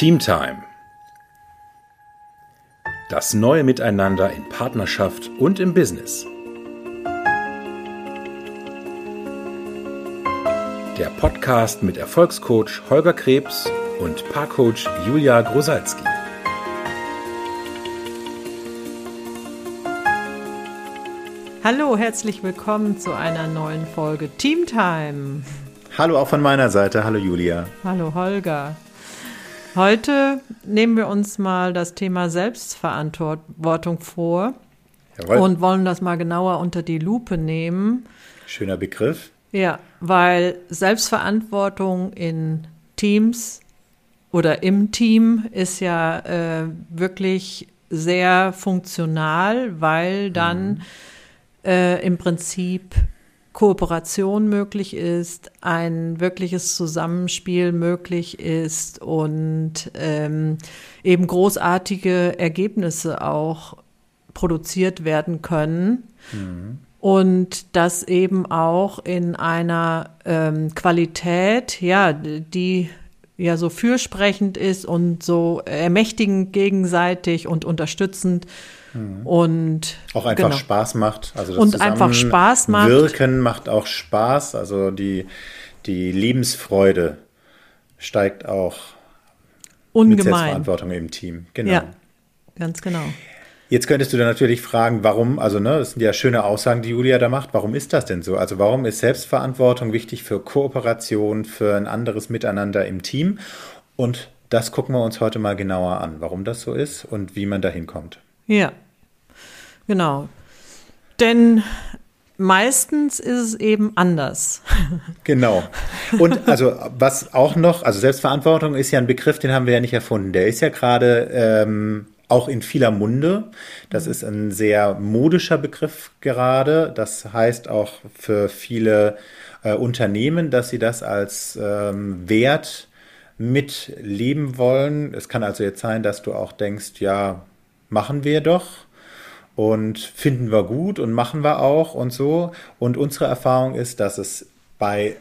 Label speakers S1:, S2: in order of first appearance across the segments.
S1: Teamtime. Das neue Miteinander in Partnerschaft und im Business. Der Podcast mit Erfolgscoach Holger Krebs und Paarcoach Julia Grosalski.
S2: Hallo, herzlich willkommen zu einer neuen Folge Teamtime.
S1: Hallo auch von meiner Seite. Hallo Julia.
S2: Hallo Holger. Heute nehmen wir uns mal das Thema Selbstverantwortung vor Jawohl. und wollen das mal genauer unter die Lupe nehmen.
S1: Schöner Begriff.
S2: Ja, weil Selbstverantwortung in Teams oder im Team ist ja äh, wirklich sehr funktional, weil dann mhm. äh, im Prinzip Kooperation möglich ist, ein wirkliches Zusammenspiel möglich ist und ähm, eben großartige Ergebnisse auch produziert werden können. Mhm. Und das eben auch in einer ähm, Qualität, ja, die ja so fürsprechend ist und so ermächtigend gegenseitig und unterstützend
S1: Mhm. Und auch einfach genau. Spaß macht. Also
S2: das und einfach Spaß macht.
S1: Wirken macht auch Spaß. Also die, die Lebensfreude steigt auch
S2: Ungemein. mit
S1: Selbstverantwortung im Team.
S2: Genau. Ja, ganz genau.
S1: Jetzt könntest du dann natürlich fragen, warum, also ne, das sind ja schöne Aussagen, die Julia da macht. Warum ist das denn so? Also warum ist Selbstverantwortung wichtig für Kooperation, für ein anderes Miteinander im Team? Und das gucken wir uns heute mal genauer an, warum das so ist und wie man da hinkommt.
S2: Ja, genau. Denn meistens ist es eben anders.
S1: Genau. Und also was auch noch, also Selbstverantwortung ist ja ein Begriff, den haben wir ja nicht erfunden. Der ist ja gerade ähm, auch in vieler Munde. Das ist ein sehr modischer Begriff gerade. Das heißt auch für viele äh, Unternehmen, dass sie das als ähm, Wert mitleben wollen. Es kann also jetzt sein, dass du auch denkst, ja, machen wir doch und finden wir gut und machen wir auch und so. Und unsere Erfahrung ist, dass es bei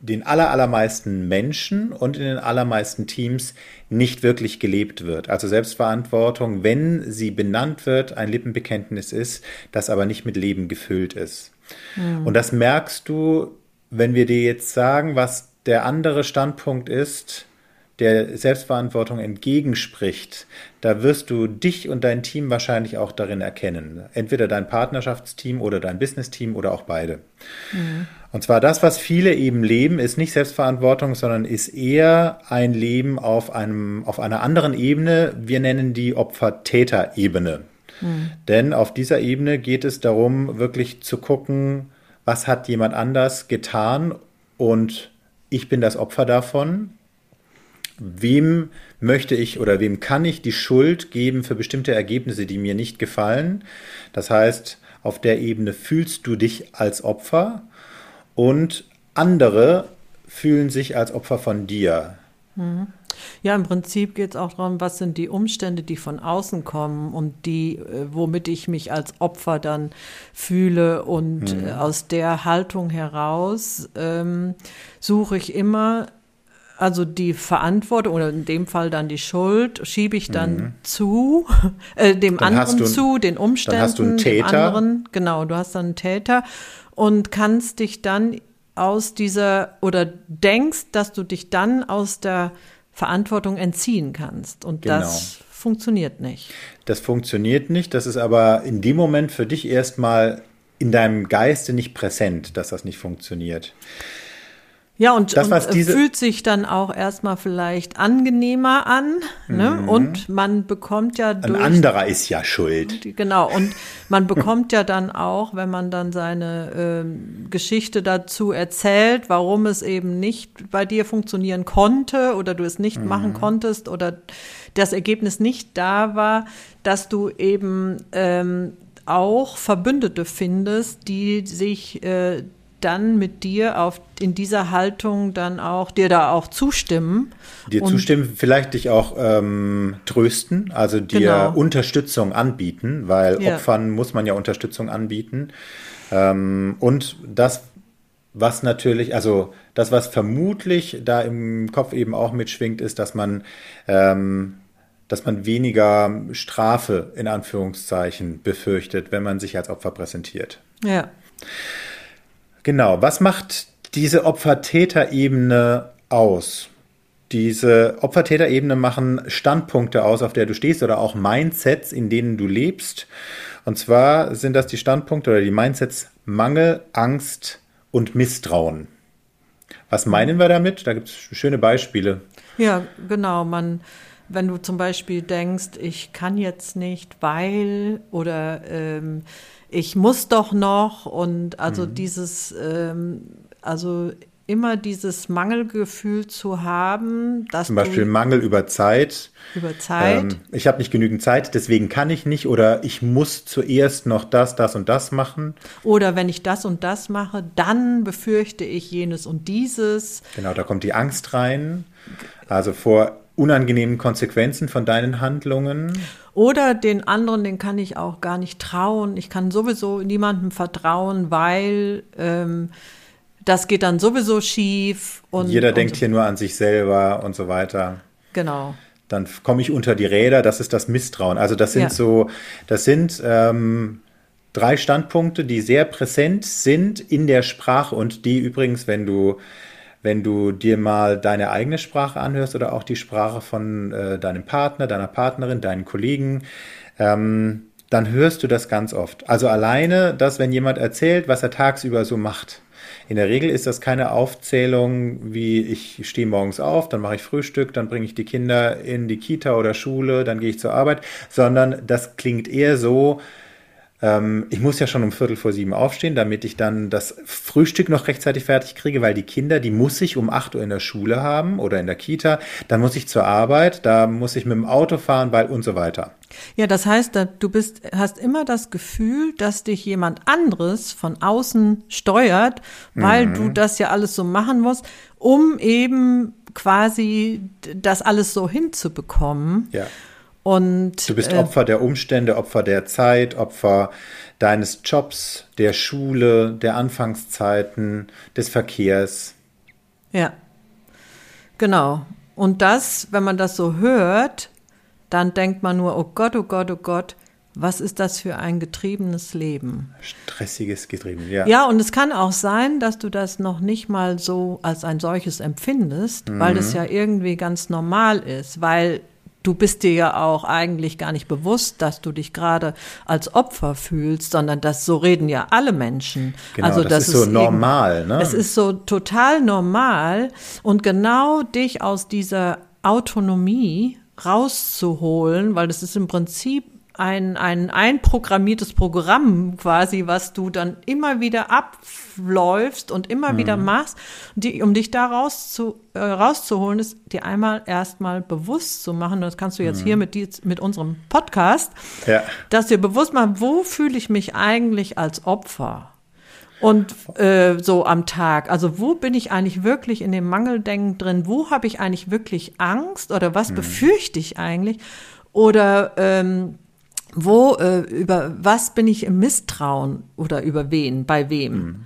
S1: den allermeisten Menschen und in den allermeisten Teams nicht wirklich gelebt wird. Also Selbstverantwortung, wenn sie benannt wird, ein Lippenbekenntnis ist, das aber nicht mit Leben gefüllt ist. Mhm. Und das merkst du, wenn wir dir jetzt sagen, was der andere Standpunkt ist, der Selbstverantwortung entgegenspricht, da wirst du dich und dein Team wahrscheinlich auch darin erkennen. Entweder dein Partnerschaftsteam oder dein Businessteam oder auch beide. Mhm. Und zwar das, was viele eben leben, ist nicht Selbstverantwortung, sondern ist eher ein Leben auf einem, auf einer anderen Ebene. Wir nennen die Opfer-Täter-Ebene. Mhm. Denn auf dieser Ebene geht es darum, wirklich zu gucken, was hat jemand anders getan und ich bin das Opfer davon wem möchte ich oder wem kann ich die Schuld geben für bestimmte Ergebnisse, die mir nicht gefallen. Das heißt, auf der Ebene fühlst du dich als Opfer und andere fühlen sich als Opfer von dir.
S2: Mhm. Ja, im Prinzip geht es auch darum, was sind die Umstände, die von außen kommen und die, äh, womit ich mich als Opfer dann fühle. Und mhm. aus der Haltung heraus ähm, suche ich immer also die Verantwortung oder in dem Fall dann die Schuld schiebe ich dann mhm. zu, äh, dem dann anderen zu, den Umständen, dann hast du einen Täter. dem anderen. Genau, du hast dann einen Täter und kannst dich dann aus dieser oder denkst, dass du dich dann aus der Verantwortung entziehen kannst. Und genau. das funktioniert nicht.
S1: Das funktioniert nicht. Das ist aber in dem Moment für dich erstmal in deinem Geiste nicht präsent, dass das nicht funktioniert.
S2: Ja, und, das, und diese fühlt sich dann auch erstmal vielleicht angenehmer an. Ne? Mhm. Und man bekommt ja
S1: durch. Ein anderer ist ja schuld.
S2: Genau. Und man bekommt ja dann auch, wenn man dann seine äh, Geschichte dazu erzählt, warum es eben nicht bei dir funktionieren konnte oder du es nicht mhm. machen konntest oder das Ergebnis nicht da war, dass du eben ähm, auch Verbündete findest, die sich äh, dann mit dir auf in dieser Haltung dann auch dir da auch zustimmen.
S1: Dir zustimmen, vielleicht dich auch ähm, trösten, also dir genau. Unterstützung anbieten, weil ja. Opfern muss man ja Unterstützung anbieten. Ähm, und das, was natürlich, also das, was vermutlich da im Kopf eben auch mitschwingt, ist, dass man, ähm, dass man weniger Strafe in Anführungszeichen befürchtet, wenn man sich als Opfer präsentiert.
S2: Ja.
S1: Genau. Was macht diese Opfer-Täter-Ebene aus? Diese Opfer-Täter-Ebene machen Standpunkte aus, auf der du stehst oder auch Mindsets, in denen du lebst. Und zwar sind das die Standpunkte oder die Mindsets Mangel, Angst, und Misstrauen. Was meinen wir damit? Da gibt es schöne Beispiele.
S2: Ja, genau. Man, wenn du zum Beispiel denkst, ich kann jetzt nicht, weil oder ähm, ich muss doch noch und also mhm. dieses, ähm, also immer dieses Mangelgefühl zu haben, dass
S1: zum Beispiel Mangel über Zeit.
S2: Über Zeit. Ähm,
S1: ich habe nicht genügend Zeit, deswegen kann ich nicht oder ich muss zuerst noch das, das und das machen.
S2: Oder wenn ich das und das mache, dann befürchte ich jenes und dieses.
S1: Genau, da kommt die Angst rein. Also vor unangenehmen Konsequenzen von deinen Handlungen.
S2: Oder den anderen, den kann ich auch gar nicht trauen. Ich kann sowieso niemandem vertrauen, weil ähm, das geht dann sowieso schief. Und,
S1: Jeder
S2: und,
S1: denkt hier nur an sich selber und so weiter.
S2: Genau.
S1: Dann komme ich unter die Räder, das ist das Misstrauen. Also das sind ja. so, das sind ähm, drei Standpunkte, die sehr präsent sind in der Sprache und die übrigens, wenn du wenn du dir mal deine eigene Sprache anhörst oder auch die Sprache von äh, deinem Partner, deiner Partnerin, deinen Kollegen, ähm, dann hörst du das ganz oft. Also alleine, dass wenn jemand erzählt, was er tagsüber so macht, in der Regel ist das keine Aufzählung wie ich stehe morgens auf, dann mache ich Frühstück, dann bringe ich die Kinder in die Kita oder Schule, dann gehe ich zur Arbeit, sondern das klingt eher so, ähm, ich muss ja schon um Viertel vor sieben aufstehen, damit ich dann das Frühstück noch rechtzeitig fertig kriege, weil die Kinder, die muss ich um acht Uhr in der Schule haben oder in der Kita. Dann muss ich zur Arbeit, da muss ich mit dem Auto fahren, weil und so weiter.
S2: Ja, das heißt, du bist, hast immer das Gefühl, dass dich jemand anderes von außen steuert, weil mhm. du das ja alles so machen musst, um eben quasi das alles so hinzubekommen.
S1: Ja.
S2: Und,
S1: du bist äh, Opfer der Umstände, Opfer der Zeit, Opfer deines Jobs, der Schule, der Anfangszeiten, des Verkehrs.
S2: Ja, genau. Und das, wenn man das so hört, dann denkt man nur, oh Gott, oh Gott, oh Gott, was ist das für ein getriebenes Leben?
S1: Stressiges Getrieben, ja.
S2: Ja, und es kann auch sein, dass du das noch nicht mal so als ein solches empfindest, mhm. weil das ja irgendwie ganz normal ist, weil du bist dir ja auch eigentlich gar nicht bewusst, dass du dich gerade als Opfer fühlst, sondern das so reden ja alle Menschen.
S1: Genau, also das, das ist so normal. Eben, ne?
S2: Es ist so total normal und genau dich aus dieser Autonomie rauszuholen, weil das ist im Prinzip ein, ein einprogrammiertes Programm quasi, was du dann immer wieder abläufst und immer mhm. wieder machst. Die, um dich da raus zu, äh, rauszuholen, ist dir einmal erstmal bewusst zu machen, das kannst du jetzt mhm. hier mit, die, mit unserem Podcast,
S1: ja.
S2: dass dir bewusst machen, wo fühle ich mich eigentlich als Opfer? Und äh, so am Tag, also wo bin ich eigentlich wirklich in dem Mangeldenken drin? Wo habe ich eigentlich wirklich Angst oder was mhm. befürchte ich eigentlich? Oder ähm, wo, äh, über was bin ich im Misstrauen oder über wen, bei wem? Mhm.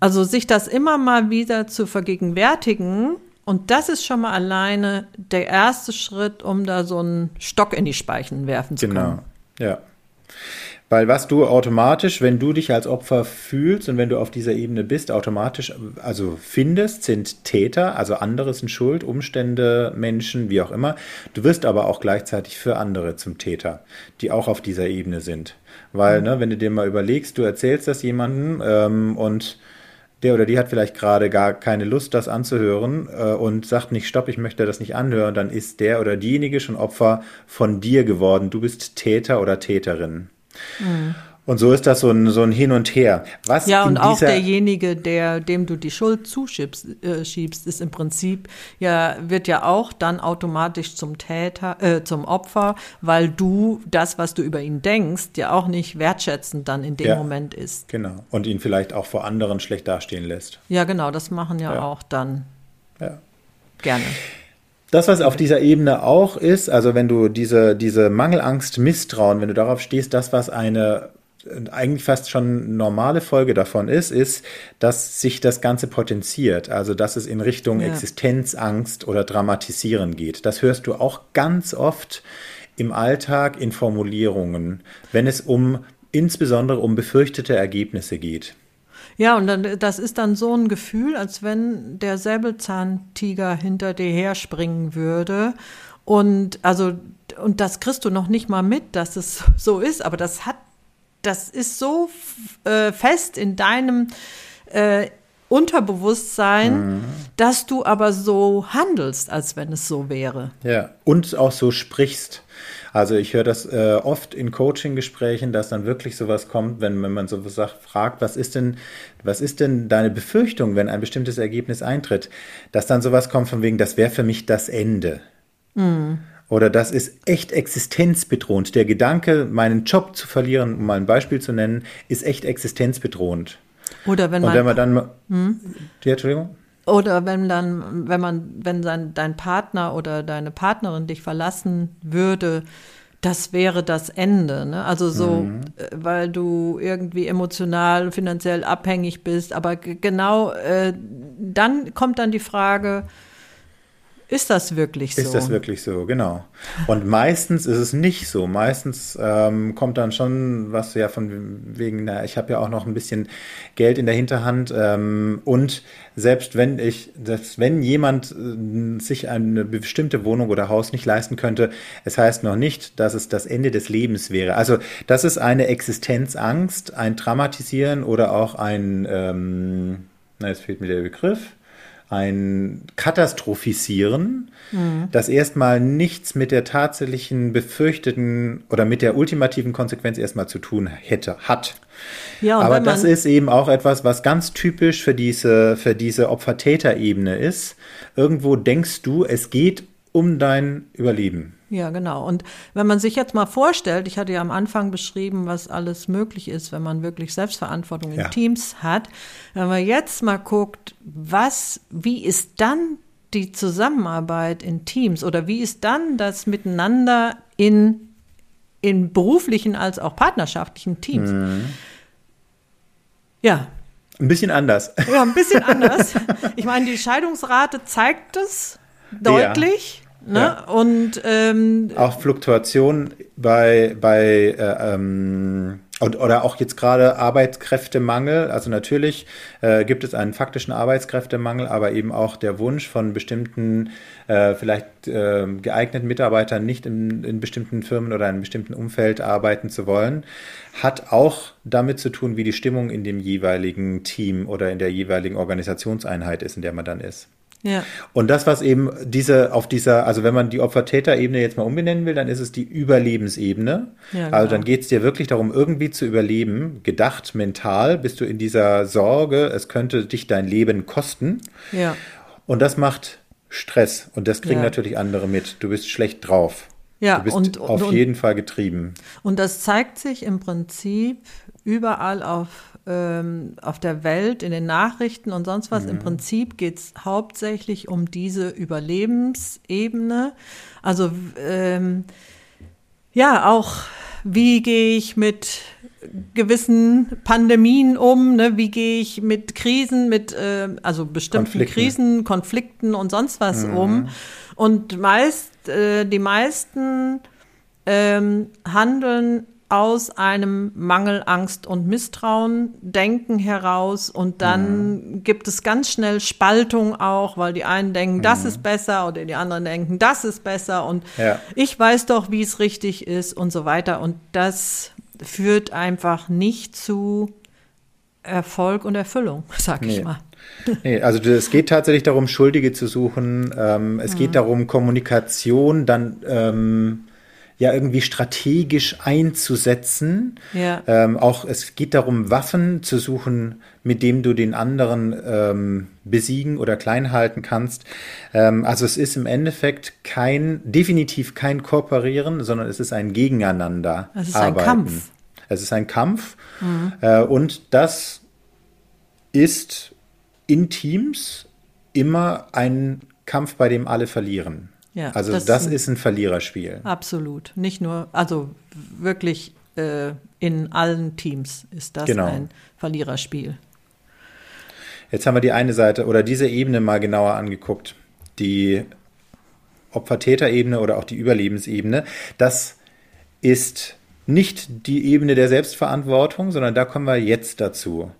S2: Also sich das immer mal wieder zu vergegenwärtigen, und das ist schon mal alleine der erste Schritt, um da so einen Stock in die Speichen werfen zu
S1: können. Genau, ja. Weil was du automatisch, wenn du dich als Opfer fühlst und wenn du auf dieser Ebene bist, automatisch also findest, sind Täter, also andere sind schuld, Umstände, Menschen, wie auch immer. Du wirst aber auch gleichzeitig für andere zum Täter, die auch auf dieser Ebene sind. Weil, ne, wenn du dir mal überlegst, du erzählst das jemandem ähm, und der oder die hat vielleicht gerade gar keine Lust, das anzuhören äh, und sagt nicht, stopp, ich möchte das nicht anhören, dann ist der oder diejenige schon Opfer von dir geworden. Du bist Täter oder Täterin. Mhm. Und so ist das so ein, so ein Hin und Her.
S2: Was ja, und auch derjenige, der, dem du die Schuld zuschiebst, äh, schiebst, ist im Prinzip ja, wird ja auch dann automatisch zum Täter, äh, zum Opfer, weil du das, was du über ihn denkst, ja auch nicht wertschätzend dann in dem ja, Moment ist.
S1: Genau. Und ihn vielleicht auch vor anderen schlecht dastehen lässt.
S2: Ja, genau, das machen ja, ja. auch dann
S1: ja.
S2: gerne.
S1: Das, was auf dieser Ebene auch ist, also wenn du diese, diese Mangelangst, Misstrauen, wenn du darauf stehst, das, was eine eigentlich fast schon normale Folge davon ist, ist, dass sich das Ganze potenziert. Also, dass es in Richtung ja. Existenzangst oder Dramatisieren geht. Das hörst du auch ganz oft im Alltag in Formulierungen, wenn es um insbesondere um befürchtete Ergebnisse geht.
S2: Ja, und dann, das ist dann so ein Gefühl, als wenn der Säbelzahntiger hinter dir herspringen würde. Und also, und das kriegst du noch nicht mal mit, dass es so ist, aber das hat, das ist so äh, fest in deinem äh, Unterbewusstsein, mhm. dass du aber so handelst, als wenn es so wäre.
S1: Ja, und auch so sprichst. Also ich höre das äh, oft in Coaching-Gesprächen, dass dann wirklich sowas kommt, wenn, wenn man so sagt, fragt, was ist denn, was ist denn deine Befürchtung, wenn ein bestimmtes Ergebnis eintritt, dass dann sowas kommt von wegen, das wäre für mich das Ende. Mhm. Oder das ist echt existenzbedrohend. Der Gedanke, meinen Job zu verlieren, um mal ein Beispiel zu nennen, ist echt existenzbedrohend.
S2: Oder wenn man,
S1: Und wenn man dann, hm?
S2: ja, Entschuldigung. Oder wenn dann, wenn man, wenn sein, dein Partner oder deine Partnerin dich verlassen würde, das wäre das Ende. Ne? Also so, mhm. Äh, weil du irgendwie emotional, finanziell abhängig bist. Aber genau äh, dann kommt dann die Frage, ist das wirklich so?
S1: Ist das wirklich so, genau. Und meistens ist es nicht so. Meistens ähm, kommt dann schon was ja von wegen, na, ich habe ja auch noch ein bisschen Geld in der Hinterhand. Ähm, und selbst wenn ich, selbst wenn jemand äh, sich eine bestimmte Wohnung oder Haus nicht leisten könnte, es heißt noch nicht, dass es das Ende des Lebens wäre. Also das ist eine Existenzangst, ein Traumatisieren oder auch ein, ähm, na, jetzt fehlt mir der Begriff ein Katastrophisieren, mhm. das erstmal nichts mit der tatsächlichen befürchteten oder mit der ultimativen Konsequenz erstmal zu tun hätte, hat. Ja, Aber das ist eben auch etwas, was ganz typisch für diese, für diese Opfer-Täter-Ebene ist. Irgendwo denkst du, es geht um dein Überleben.
S2: Ja, genau. Und wenn man sich jetzt mal vorstellt, ich hatte ja am Anfang beschrieben, was alles möglich ist, wenn man wirklich Selbstverantwortung in ja. Teams hat. Wenn man jetzt mal guckt, was, wie ist dann die Zusammenarbeit in Teams oder wie ist dann das Miteinander in, in beruflichen als auch partnerschaftlichen Teams? Mhm.
S1: Ja. Ein bisschen anders.
S2: Ja, ein bisschen anders. Ich meine, die Scheidungsrate zeigt es deutlich. Ja. Ne? Ja. Und ähm,
S1: auch Fluktuation bei, bei äh, ähm, und, oder auch jetzt gerade Arbeitskräftemangel. Also natürlich äh, gibt es einen faktischen Arbeitskräftemangel, aber eben auch der Wunsch von bestimmten, äh, vielleicht äh, geeigneten Mitarbeitern nicht in, in bestimmten Firmen oder in einem bestimmten Umfeld arbeiten zu wollen, hat auch damit zu tun, wie die Stimmung in dem jeweiligen Team oder in der jeweiligen Organisationseinheit ist, in der man dann ist. Ja. Und das, was eben diese, auf dieser, also wenn man die Opfer-Täter-Ebene jetzt mal umbenennen will, dann ist es die Überlebensebene. Ja, genau. Also dann geht es dir wirklich darum, irgendwie zu überleben. Gedacht, mental bist du in dieser Sorge, es könnte dich dein Leben kosten. Ja. Und das macht Stress. Und das kriegen ja. natürlich andere mit. Du bist schlecht drauf. Ja, du bist und, auf und, jeden Fall getrieben.
S2: Und das zeigt sich im Prinzip überall auf ähm, auf der Welt, in den Nachrichten und sonst was. Mhm. Im Prinzip geht es hauptsächlich um diese Überlebensebene. Also ähm, ja, auch wie gehe ich mit gewissen Pandemien um, ne? wie gehe ich mit Krisen, mit äh, also bestimmten Konflikten. Krisen, Konflikten und sonst was mhm. um. Und meist, äh, die meisten ähm, handeln aus einem Mangel, Angst und Misstrauen denken heraus und dann mhm. gibt es ganz schnell Spaltung auch, weil die einen denken, mhm. das ist besser oder die anderen denken, das ist besser und ja. ich weiß doch, wie es richtig ist und so weiter und das führt einfach nicht zu Erfolg und Erfüllung, sag nee. ich mal.
S1: Nee, also es geht tatsächlich darum, Schuldige zu suchen. Ähm, es mhm. geht darum, Kommunikation dann ähm, ja irgendwie strategisch einzusetzen. Ja. Ähm, auch es geht darum, Waffen zu suchen, mit dem du den anderen ähm, besiegen oder klein halten kannst. Ähm, also es ist im Endeffekt kein, definitiv kein Kooperieren, sondern es ist ein Gegeneinander.
S2: Es ist arbeiten. ein Kampf.
S1: Es ist ein Kampf. Mhm. Äh, und das ist in Teams immer ein Kampf, bei dem alle verlieren. Ja, also das, das ist ein Verliererspiel.
S2: Absolut. Nicht nur, also wirklich äh, in allen Teams ist das
S1: Genau.
S2: ein Verliererspiel.
S1: Jetzt haben wir die eine Seite oder diese Ebene mal genauer angeguckt. Die Opfer-Täter-Ebene oder auch die Überlebensebene. Das ist nicht die Ebene der Selbstverantwortung, sondern da kommen wir jetzt dazu.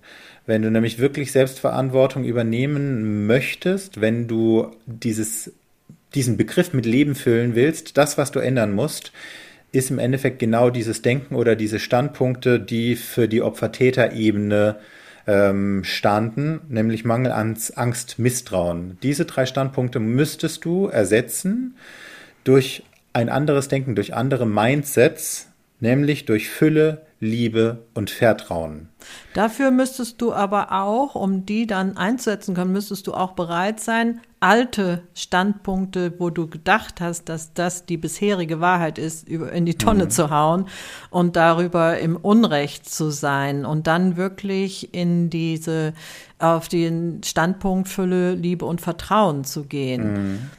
S1: Wenn du nämlich wirklich Selbstverantwortung übernehmen möchtest, wenn du dieses, diesen Begriff mit Leben füllen willst, das, was du ändern musst, ist im Endeffekt genau dieses Denken oder diese Standpunkte, die für die Opfer-Täter-Ebene ähm, standen, nämlich Mangel an Angst, Misstrauen. Diese drei Standpunkte müsstest du ersetzen durch ein anderes Denken, durch andere Mindsets, nämlich durch Fülle, Liebe und Vertrauen.
S2: Dafür müsstest du aber auch, um die dann einzusetzen können, müsstest du auch bereit sein, alte Standpunkte, wo du gedacht hast, dass das die bisherige Wahrheit ist, in die Tonne zu hauen und darüber im Unrecht zu sein und dann wirklich in diese, auf den Standpunkt Fülle, Liebe und Vertrauen zu gehen.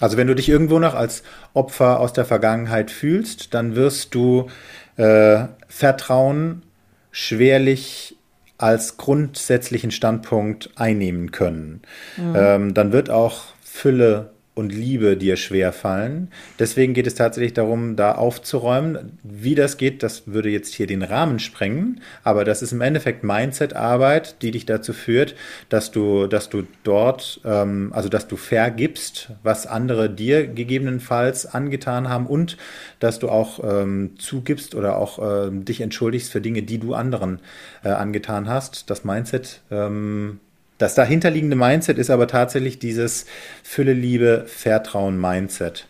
S1: Also wenn du dich irgendwo noch als Opfer aus der Vergangenheit fühlst, dann wirst du äh, Vertrauen schwerlich als grundsätzlichen Standpunkt einnehmen können. Ähm, dann wird auch Fülle und Liebe dir schwer fallen. Deswegen geht es tatsächlich darum, da aufzuräumen. Wie das geht, das würde jetzt hier den Rahmen sprengen, aber das ist im Endeffekt Mindset-Arbeit, die dich dazu führt, dass du, dass du dort, ähm, also dass du vergibst, was andere dir gegebenenfalls angetan haben und dass du auch ähm, zugibst oder auch ähm, dich entschuldigst für Dinge, die du anderen äh, angetan hast. Das Mindset ähm, das dahinterliegende Mindset ist aber tatsächlich dieses Fülle, Liebe, Vertrauen Mindset.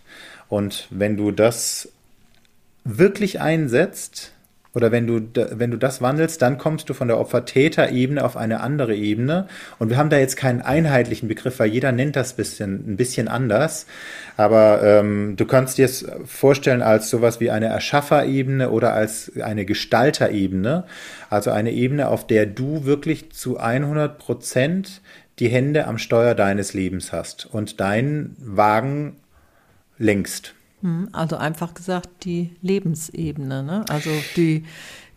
S1: Und wenn du das wirklich einsetzt oder wenn du, wenn du das wandelst, dann kommst du von der Opfer-Täter-Ebene auf eine andere Ebene. Und wir haben da jetzt keinen einheitlichen Begriff, weil jeder nennt das bisschen, ein bisschen anders. Aber ähm, du kannst dir es vorstellen als sowas wie eine Erschaffer-Ebene oder als eine Gestalter-Ebene. Also eine Ebene, auf der du wirklich zu 100 Prozent die Hände am Steuer deines Lebens hast und deinen Wagen lenkst.
S2: Hm, Also einfach gesagt die Lebensebene, ne? also die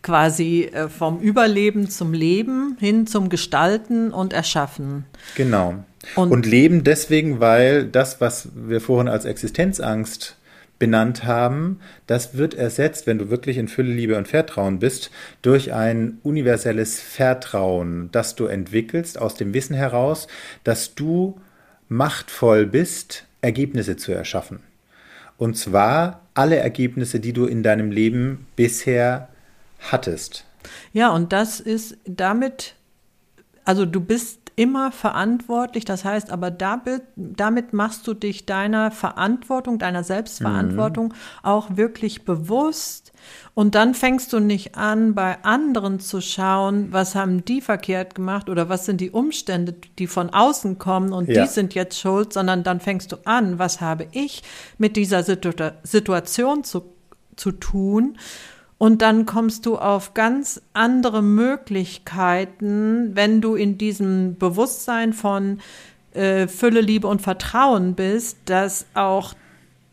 S2: quasi äh, vom Überleben zum Leben hin zum Gestalten und Erschaffen.
S1: Genau.
S2: Und-
S1: Und, leben deswegen, weil das, was wir vorhin als Existenzangst benannt haben, das wird ersetzt, wenn du wirklich in Fülle, Liebe und Vertrauen bist, durch ein universelles Vertrauen, das du entwickelst aus dem Wissen heraus, dass du machtvoll bist, Ergebnisse zu erschaffen. Und zwar alle Ergebnisse, die du in deinem Leben bisher hattest.
S2: Ja, und das ist damit, also du bist immer verantwortlich, das heißt aber damit, damit machst du dich deiner Verantwortung, deiner Selbstverantwortung auch wirklich bewusst. Und dann fängst du nicht an, bei anderen zu schauen, was haben die verkehrt gemacht oder was sind die Umstände, die von außen kommen und
S1: Ja.
S2: die sind jetzt schuld, sondern dann fängst du an, was habe ich mit dieser Situ Situation zu, zu tun und dann kommst du auf ganz andere Möglichkeiten, wenn du in diesem Bewusstsein von äh, Fülle, Liebe und Vertrauen bist, dass auch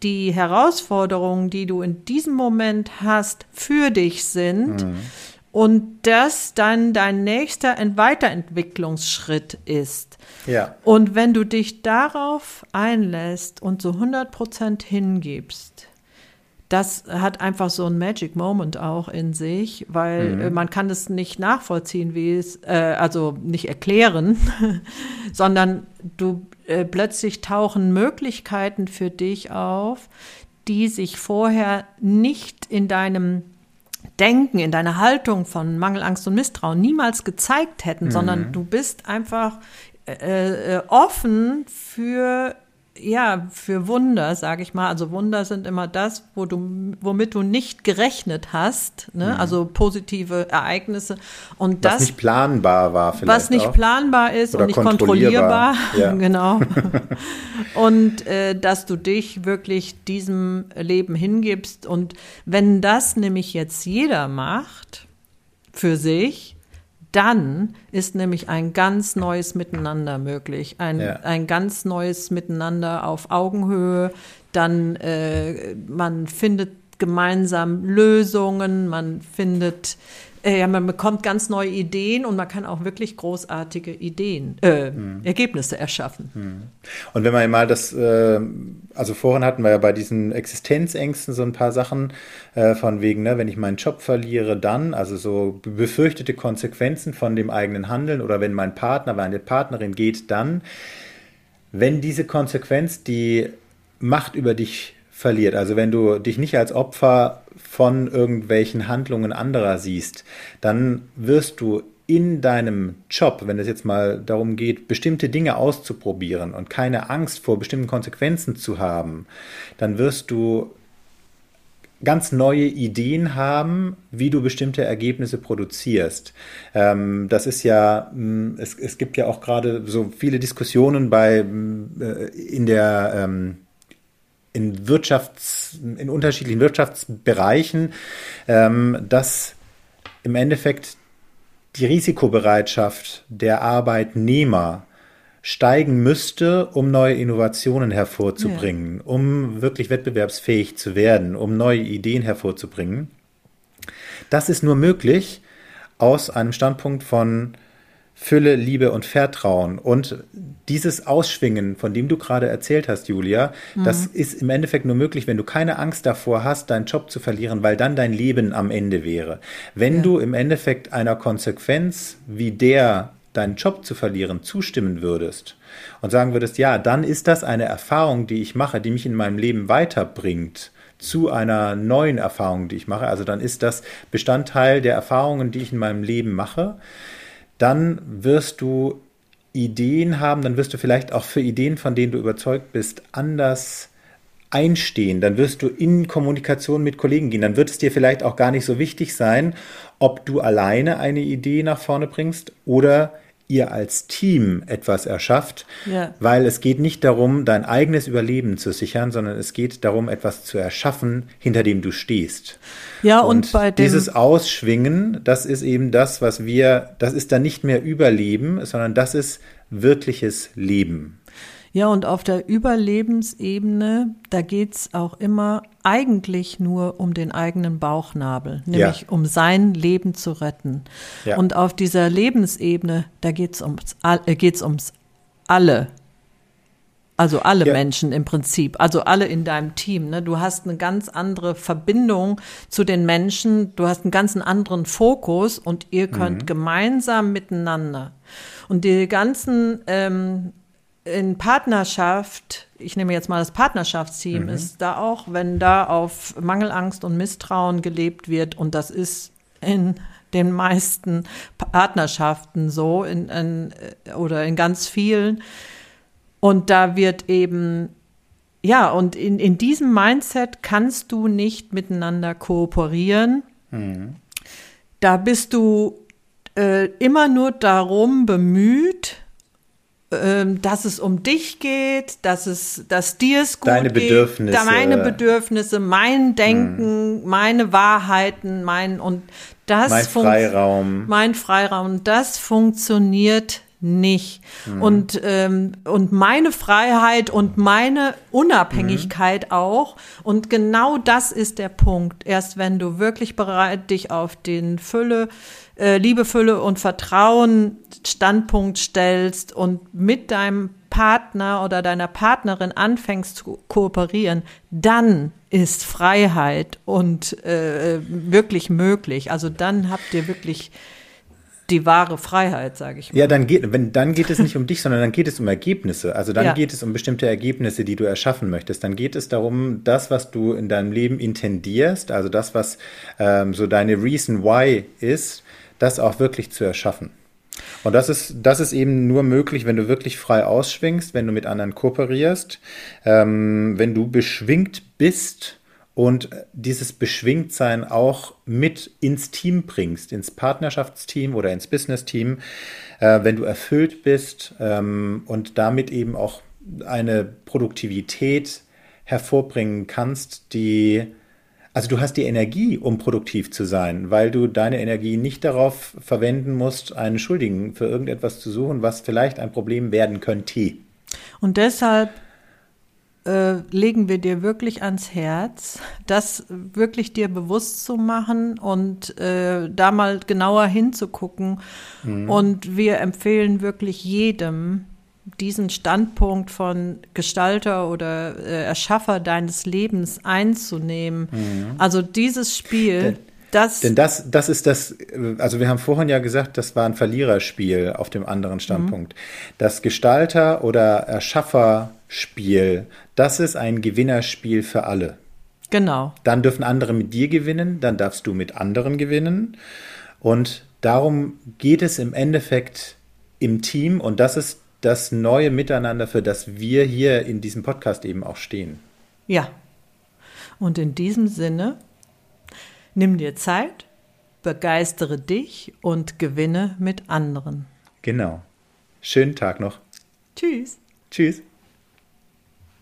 S2: die Herausforderungen, die du in diesem Moment hast, für dich sind und das dann dein nächster Ent- Weiterentwicklungsschritt ist.
S1: Ja.
S2: Und wenn du dich darauf einlässt und so 100% hingibst, das hat einfach so ein Magic Moment auch in sich, weil äh, man kann es nicht nachvollziehen, wie es, äh, also nicht erklären, sondern du äh, plötzlich tauchen Möglichkeiten für dich auf, die sich vorher nicht in deinem Denken, in deiner Haltung von Mangel, Angst und Misstrauen niemals gezeigt hätten, sondern du bist einfach äh, äh, offen für ja, für Wunder, sage ich mal. Also Wunder sind immer das, wo du, womit du nicht gerechnet hast, ne? also positive Ereignisse. Und
S1: Was
S2: das,
S1: nicht planbar war vielleicht
S2: was nicht
S1: auch.
S2: planbar ist
S1: Oder
S2: und nicht
S1: kontrollierbar.
S2: kontrollierbar.
S1: Ja.
S2: genau. und äh, dass du dich wirklich diesem Leben hingibst. Und wenn das nämlich jetzt jeder macht für sich, dann ist nämlich ein ganz neues Miteinander möglich. Ein,
S1: Ja.
S2: ein ganz neues Miteinander auf Augenhöhe. Dann äh, man findet gemeinsam Lösungen, man findet äh, ja, man bekommt ganz neue Ideen und man kann auch wirklich großartige Ideen, äh, hm. Ergebnisse erschaffen. Hm.
S1: Und wenn man mal das, äh, also vorhin hatten wir ja bei diesen Existenzängsten so ein paar Sachen äh, von wegen, ne, wenn ich meinen Job verliere, dann, also so befürchtete Konsequenzen von dem eigenen Handeln oder wenn mein Partner, meine Partnerin geht, dann, wenn diese Konsequenz die Macht über dich verliert, also wenn du dich nicht als Opfer von irgendwelchen Handlungen anderer siehst, dann wirst du in deinem Job, wenn es jetzt mal darum geht, bestimmte Dinge auszuprobieren und keine Angst vor bestimmten Konsequenzen zu haben, dann wirst du ganz neue Ideen haben, wie du bestimmte Ergebnisse produzierst. Ähm, das ist ja, mm, es, es gibt ja auch gerade so viele Diskussionen bei mm, äh, in der ähm, in Wirtschafts, in unterschiedlichen Wirtschaftsbereichen, ähm, dass im Endeffekt die Risikobereitschaft der Arbeitnehmer steigen müsste, um neue Innovationen hervorzubringen, ja. um wirklich wettbewerbsfähig zu werden, um neue Ideen hervorzubringen. Das ist nur möglich aus einem Standpunkt von Fülle, Liebe und Vertrauen. Und dieses Ausschwingen, von dem du gerade erzählt hast, Julia, mhm. das ist im Endeffekt nur möglich, wenn du keine Angst davor hast, deinen Job zu verlieren, weil dann dein Leben am Ende wäre. Wenn ja. du im Endeffekt einer Konsequenz wie der, deinen Job zu verlieren, zustimmen würdest und sagen würdest, ja, dann ist das eine Erfahrung, die ich mache, die mich in meinem Leben weiterbringt zu einer neuen Erfahrung, die ich mache. Also dann ist das Bestandteil der Erfahrungen, die ich in meinem Leben mache dann wirst du Ideen haben, dann wirst du vielleicht auch für Ideen, von denen du überzeugt bist, anders einstehen. Dann wirst du in Kommunikation mit Kollegen gehen. Dann wird es dir vielleicht auch gar nicht so wichtig sein, ob du alleine eine Idee nach vorne bringst oder ihr als Team etwas erschafft, ja. weil es geht nicht darum, dein eigenes Überleben zu sichern, sondern es geht darum, etwas zu erschaffen, hinter dem du stehst. Ja, und, und bei dem dieses Ausschwingen, das ist eben das, was wir, das ist dann nicht mehr Überleben, sondern das ist wirkliches Leben.
S2: Ja, und auf der Überlebensebene, da geht's auch immer eigentlich nur um den eigenen Bauchnabel, nämlich ja. um sein Leben zu retten. Ja. Und auf dieser Lebensebene, da geht's ums, äh, geht's ums alle. Also alle ja. Menschen im Prinzip, also alle in deinem Team. Ne? Du hast eine ganz andere Verbindung zu den Menschen, du hast einen ganz anderen Fokus und ihr könnt mhm. gemeinsam miteinander. Und die ganzen ähm, in Partnerschaft, ich nehme jetzt mal das Partnerschaftsteam, mhm. ist da auch, wenn da auf Mangelangst und Misstrauen gelebt wird, und das ist in den meisten Partnerschaften so, in, in, oder in ganz vielen. Und da wird eben, ja, und in, in diesem Mindset kannst du nicht miteinander kooperieren. Mhm. Da bist du äh, immer nur darum bemüht, dass es um dich geht, dass es, dass dir es gut
S1: Deine geht, Bedürfnisse.
S2: meine Bedürfnisse, mein Denken, hm. meine Wahrheiten, mein und das
S1: mein Freiraum,
S2: mein Freiraum, das funktioniert nicht. Hm. Und, ähm, und meine Freiheit und meine Unabhängigkeit hm. auch. Und genau das ist der Punkt. Erst wenn du wirklich bereit dich auf den Fülle äh, Liebe, Fülle und Vertrauen Standpunkt stellst und mit deinem Partner oder deiner Partnerin anfängst zu kooperieren, dann ist Freiheit und äh, wirklich möglich. Also dann habt ihr wirklich die wahre Freiheit, sage ich
S1: mal. Ja, dann geht, wenn, dann geht es nicht um dich, sondern dann geht es um Ergebnisse. Also dann ja. geht es um bestimmte Ergebnisse, die du erschaffen möchtest. Dann geht es darum, das, was du in deinem Leben intendierst, also das, was ähm, so deine Reason Why ist, das auch wirklich zu erschaffen. Und das ist, das ist eben nur möglich, wenn du wirklich frei ausschwingst, wenn du mit anderen kooperierst, ähm, wenn du beschwingt bist und dieses Beschwingtsein auch mit ins Team bringst, ins Partnerschaftsteam oder ins Business-Team, äh, wenn du erfüllt bist ähm, und damit eben auch eine Produktivität hervorbringen kannst, die also du hast die Energie, um produktiv zu sein, weil du deine Energie nicht darauf verwenden musst, einen Schuldigen für irgendetwas zu suchen, was vielleicht ein Problem werden könnte.
S2: Und deshalb äh, legen wir dir wirklich ans Herz, das wirklich dir bewusst zu machen und äh, da mal genauer hinzugucken. Mhm. Und wir empfehlen wirklich jedem, diesen Standpunkt von Gestalter oder äh, Erschaffer deines Lebens einzunehmen. Mhm. Also dieses Spiel.
S1: Denn, das denn das, das ist das, also wir haben vorhin ja gesagt, das war ein Verliererspiel auf dem anderen Standpunkt. Mhm. Das Gestalter- oder Erschafferspiel, das ist ein Gewinnerspiel für alle.
S2: Genau.
S1: Dann dürfen andere mit dir gewinnen, dann darfst du mit anderen gewinnen. Und darum geht es im Endeffekt im Team und das ist das neue Miteinander, für das wir hier in diesem Podcast eben auch stehen.
S2: Ja. Und in diesem Sinne, nimm dir Zeit, begeistere dich und gewinne mit anderen.
S1: Genau. Schönen Tag noch.
S2: Tschüss.
S1: Tschüss.